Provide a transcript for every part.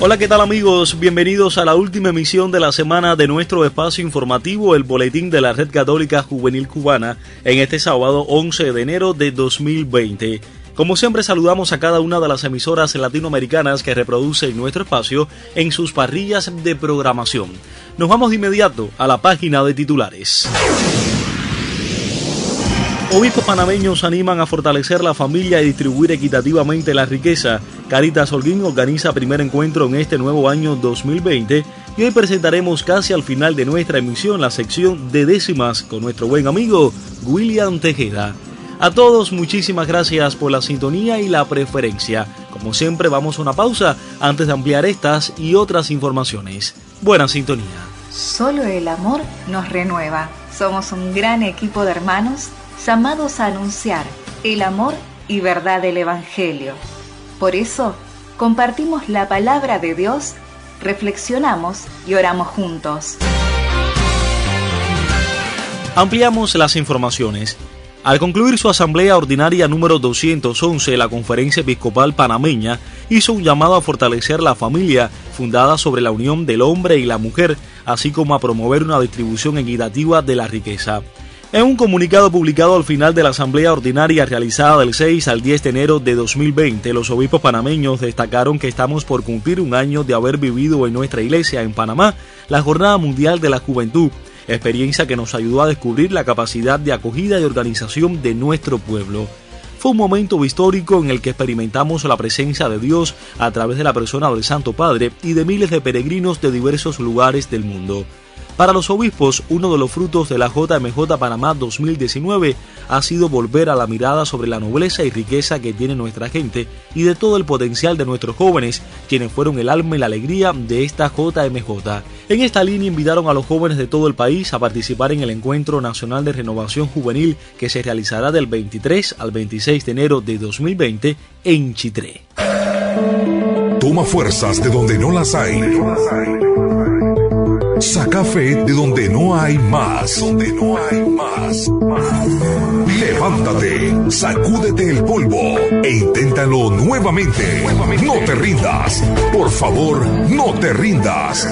Hola, ¿qué tal amigos? Bienvenidos a la última emisión de la semana de nuestro espacio informativo, el Boletín de la Red Católica Juvenil Cubana, en este sábado 11 de enero de 2020. Como siempre saludamos a cada una de las emisoras latinoamericanas que reproducen nuestro espacio en sus parrillas de programación. Nos vamos de inmediato a la página de titulares. Obispos panameños animan a fortalecer la familia y distribuir equitativamente la riqueza. Caritas Holguín organiza primer encuentro en este nuevo año 2020 y hoy presentaremos casi al final de nuestra emisión la sección de décimas con nuestro buen amigo William Tejeda. A todos muchísimas gracias por la sintonía y la preferencia. Como siempre vamos a una pausa antes de ampliar estas y otras informaciones. Buena sintonía. Solo el amor nos renueva. Somos un gran equipo de hermanos llamados a anunciar el amor y verdad del Evangelio. Por eso, compartimos la palabra de Dios, reflexionamos y oramos juntos. Ampliamos las informaciones. Al concluir su asamblea ordinaria número 211, la Conferencia Episcopal Panameña hizo un llamado a fortalecer la familia fundada sobre la unión del hombre y la mujer, así como a promover una distribución equitativa de la riqueza. En un comunicado publicado al final de la asamblea ordinaria realizada del 6 al 10 de enero de 2020, los obispos panameños destacaron que estamos por cumplir un año de haber vivido en nuestra iglesia en Panamá la Jornada Mundial de la Juventud, experiencia que nos ayudó a descubrir la capacidad de acogida y organización de nuestro pueblo. Fue un momento histórico en el que experimentamos la presencia de Dios a través de la persona del Santo Padre y de miles de peregrinos de diversos lugares del mundo. Para los obispos, uno de los frutos de la JMJ Panamá 2019 ha sido volver a la mirada sobre la nobleza y riqueza que tiene nuestra gente y de todo el potencial de nuestros jóvenes, quienes fueron el alma y la alegría de esta JMJ. En esta línea invitaron a los jóvenes de todo el país a participar en el Encuentro Nacional de Renovación Juvenil que se realizará del 23 al 26 de enero de 2020 en Chitré. Toma fuerzas de donde no las hay. Saca fe de donde no hay más. Donde no hay más. Levántate, sacúdete el polvo e inténtalo nuevamente. No te rindas. Por favor, no te rindas.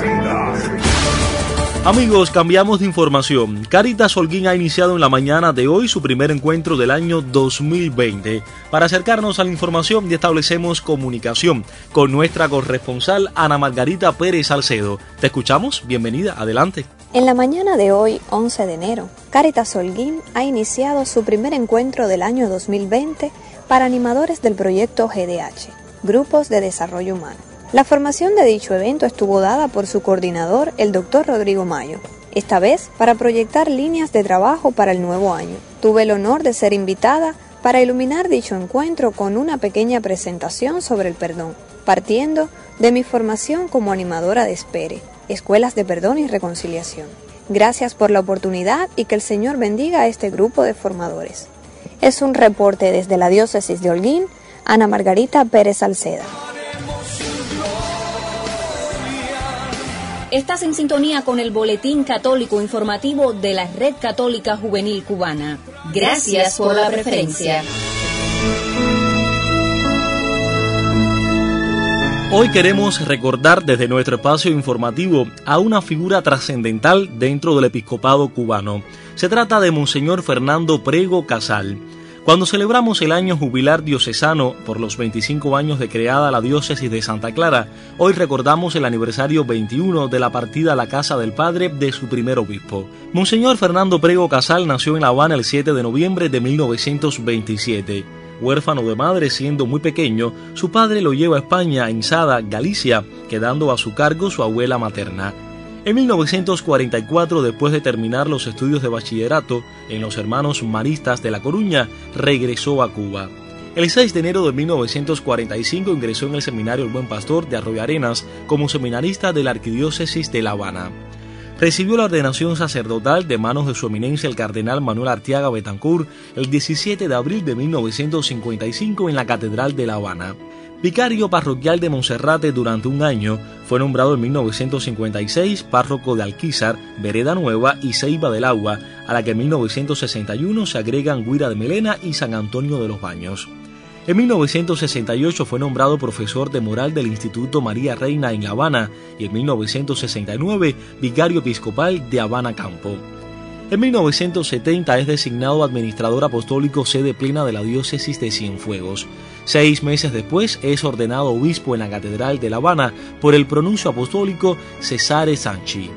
Amigos, cambiamos de información. Caritas Holguín ha iniciado en la mañana de hoy su primer encuentro del año 2020. Para acercarnos a la información y establecemos comunicación con nuestra corresponsal Ana Margarita Pérez Salcedo. Te escuchamos, bienvenida, adelante. En la mañana de hoy, 11 de enero, Caritas Holguín ha iniciado su primer encuentro del año 2020 para animadores del proyecto GDH, Grupos de Desarrollo Humano. La formación de dicho evento estuvo dada por su coordinador, el doctor Rodrigo Mayo, esta vez para proyectar líneas de trabajo para el nuevo año. Tuve el honor de ser invitada para iluminar dicho encuentro con una pequeña presentación sobre el perdón, partiendo de mi formación como animadora de Espere, Escuelas de Perdón y Reconciliación. Gracias por la oportunidad y que el Señor bendiga a este grupo de formadores. Es un reporte desde la diócesis de Holguín, Ana Margarita Pérez Salceda. Estás en sintonía con el Boletín Católico Informativo de la Red Católica Juvenil Cubana. Gracias por la preferencia. Hoy queremos recordar desde nuestro espacio informativo a una figura trascendental dentro del episcopado cubano. Se trata de Monseñor Fernando Prego Casal. Cuando celebramos el año jubilar diocesano por los 25 años de creada la diócesis de Santa Clara, hoy recordamos el aniversario 21 de la partida a la casa del padre de su primer obispo. Monseñor Fernando Prego Casal nació en La Habana el 7 de noviembre de 1927. Huérfano de madre siendo muy pequeño, su padre lo lleva a España, en Sada, Galicia, quedando a su cargo su abuela materna. En 1944, después de terminar los estudios de bachillerato en los Hermanos Maristas de La Coruña, regresó a Cuba. El 6 de enero de 1945 ingresó en el Seminario El Buen Pastor de Arroyo Arenas como seminarista de la Arquidiócesis de La Habana. recibió la ordenación sacerdotal de manos de su eminencia el cardenal Manuel Artiaga Betancourt el 17 de abril de 1955 en la Catedral de La Habana. Vicario parroquial de Monserrate durante un año, fue nombrado en 1956 párroco de Alquizar, Vereda Nueva y Ceiba del Agua, a la que en 1961 se agregan Guira de Melena y San Antonio de los Baños. En 1968 fue nombrado profesor de moral del Instituto María Reina en Habana y en 1969 vicario episcopal de Habana Campo. En 1970 es designado administrador apostólico sede plena de la diócesis de Cienfuegos. Seis meses después es ordenado obispo en la Catedral de La Habana por el pronuncio apostólico Cesare Sanchi.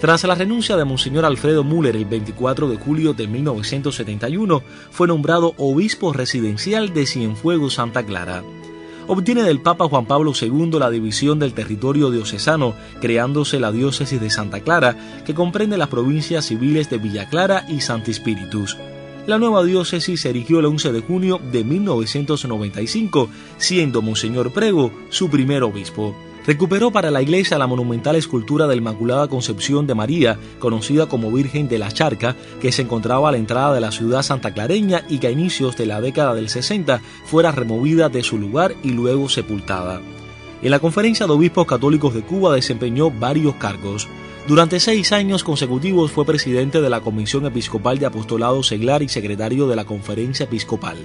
Tras la renuncia de Monseñor Alfredo Müller el 24 de julio de 1971, fue nombrado obispo residencial de Cienfuegos Santa Clara. Obtiene del Papa Juan Pablo II la división del territorio diocesano, creándose la diócesis de Santa Clara, que comprende las provincias civiles de Villa Clara y Santi Spiritus. La nueva diócesis se erigió el 11 de junio de 1995, siendo Monseñor Prego su primer obispo recuperó para la iglesia la monumental escultura de la Inmaculada Concepción de María, conocida como Virgen de la Charca, que se encontraba a la entrada de la ciudad santaclareña y que a inicios de la década del 60 fuera removida de su lugar y luego sepultada. En la Conferencia de Obispos Católicos de Cuba desempeñó varios cargos. Durante seis años consecutivos fue presidente de la Comisión Episcopal de Apostolado Seglar y secretario de la Conferencia Episcopal.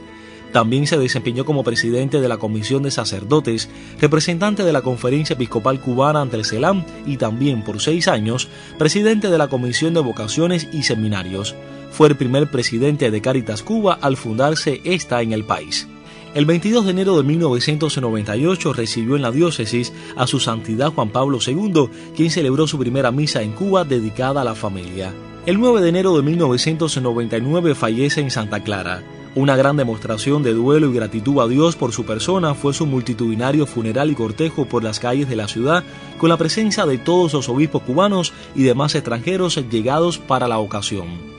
También se desempeñó como presidente de la Comisión de Sacerdotes, representante de la Conferencia Episcopal Cubana ante el CELAM y también por seis años presidente de la Comisión de Vocaciones y Seminarios. Fue el primer presidente de Caritas Cuba al fundarse esta en el país. El 22 de enero de 1998 recibió en la diócesis a su santidad Juan Pablo II, quien celebró su primera misa en Cuba dedicada a la familia. El 9 de enero de 1999 fallece en Santa Clara. Una gran demostración de duelo y gratitud a Dios por su persona fue su multitudinario funeral y cortejo por las calles de la ciudad, con la presencia de todos los obispos cubanos y demás extranjeros llegados para la ocasión.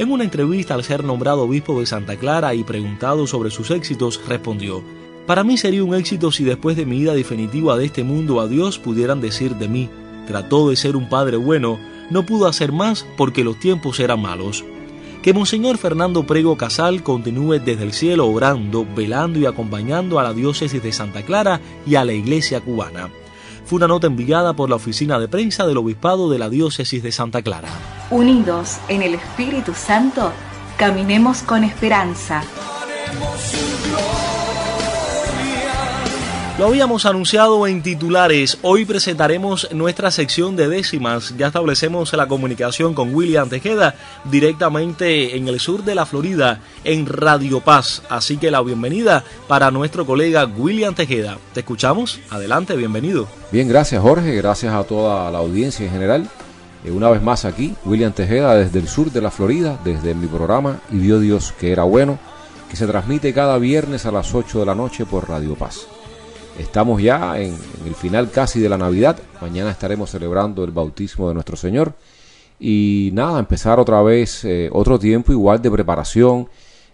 En una entrevista al ser nombrado obispo de Santa Clara y preguntado sobre sus éxitos, respondió, Para mí sería un éxito si después de mi ida definitiva de este mundo a Dios pudieran decir de mí, trató de ser un padre bueno, no pudo hacer más porque los tiempos eran malos que Monseñor Fernando Prego Casal continúe desde el cielo orando, velando y acompañando a la diócesis de Santa Clara y a la iglesia cubana. Fue una nota enviada por la oficina de prensa del obispado de la diócesis de Santa Clara. Unidos en el Espíritu Santo, caminemos con esperanza. Lo habíamos anunciado en titulares. Hoy presentaremos nuestra sección de décimas. Ya establecemos la comunicación con William Tejeda directamente en el sur de la Florida, en Radio Paz. Así que la bienvenida para nuestro colega William Tejeda. ¿Te escuchamos? Adelante, bienvenido. Bien, gracias Jorge, gracias a toda la audiencia en general. Eh, una vez más aquí, William Tejeda desde el sur de la Florida, desde mi programa Y vio Dios que era bueno, que se transmite cada viernes a las 8 de la noche por Radio Paz. Estamos ya en, el final casi de la Navidad. Mañana estaremos celebrando el bautismo de nuestro Señor. Y nada, empezar otra vez eh, otro tiempo igual de preparación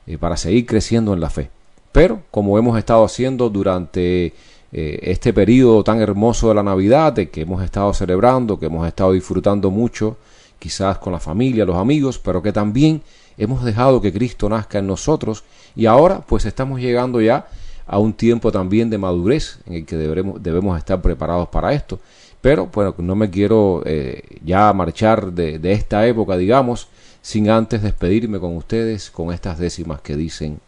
eh, para seguir creciendo en la fe. Pero como hemos estado haciendo durante eh, este periodo tan hermoso de la Navidad, de que hemos estado celebrando, que hemos estado disfrutando mucho, quizás con la familia, los amigos, pero que también hemos dejado que Cristo nazca en nosotros y ahora pues estamos llegando ya a un tiempo también de madurez en el que debemos, estar preparados para esto. Pero bueno, no me quiero eh, ya marchar de, de esta época, digamos, sin antes despedirme con ustedes con estas décimas que dicen,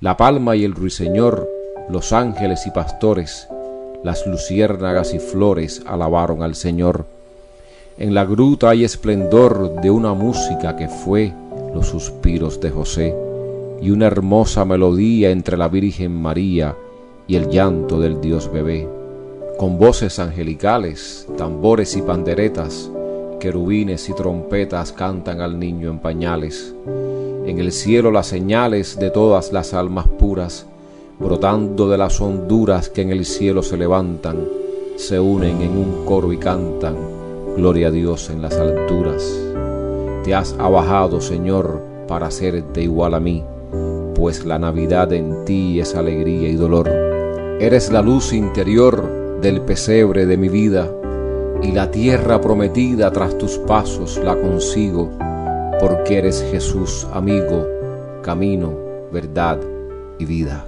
la palma y el ruiseñor, los ángeles y pastores, las luciérnagas y flores alabaron al Señor. En la gruta hay esplendor de una música que fue los suspiros de José y una hermosa melodía entre la Virgen María y el llanto del Dios bebé. Con voces angelicales, tambores y panderetas, querubines y trompetas cantan al niño en pañales. En el cielo las señales de todas las almas puras, brotando de las honduras que en el cielo se levantan, se unen en un coro y cantan, Gloria a Dios en las alturas. Te has abajado, Señor, para hacerte igual a mí pues la Navidad en ti es alegría y dolor. Eres la luz interior del pesebre de mi vida, y la tierra prometida tras tus pasos la consigo, porque eres Jesús, amigo, camino, verdad y vida.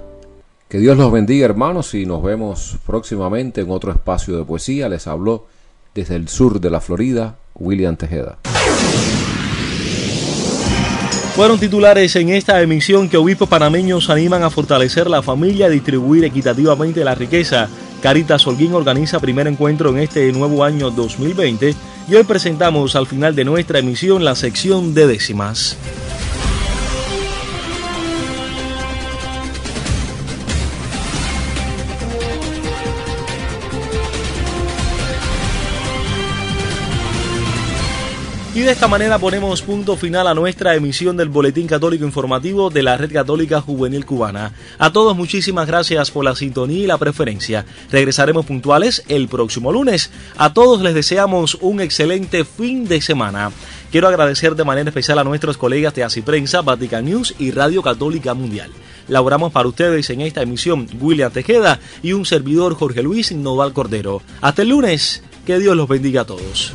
Que Dios los bendiga hermanos y nos vemos próximamente en otro espacio de poesía. Les habló desde el sur de la Florida, William Tejeda. Fueron titulares en esta emisión que obispos panameños animan a fortalecer la familia y distribuir equitativamente la riqueza. Caritas Holguín organiza primer encuentro en este nuevo año 2020 y hoy presentamos al final de nuestra emisión la sección de décimas. Y de esta manera ponemos punto final a nuestra emisión del Boletín Católico Informativo de la Red Católica Juvenil Cubana. A todos muchísimas gracias por la sintonía y la preferencia. Regresaremos puntuales el próximo lunes. A todos les deseamos un excelente fin de semana. Quiero agradecer de manera especial a nuestros colegas de Así Prensa, Vatican News y Radio Católica Mundial. Laboramos para ustedes en esta emisión William Tejeda y un servidor Jorge Luis Noval Cordero. Hasta el lunes, que Dios los bendiga a todos.